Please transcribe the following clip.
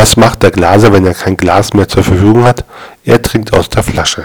Was macht der Glaser, wenn er kein Glas mehr zur Verfügung hat? Er trinkt aus der Flasche.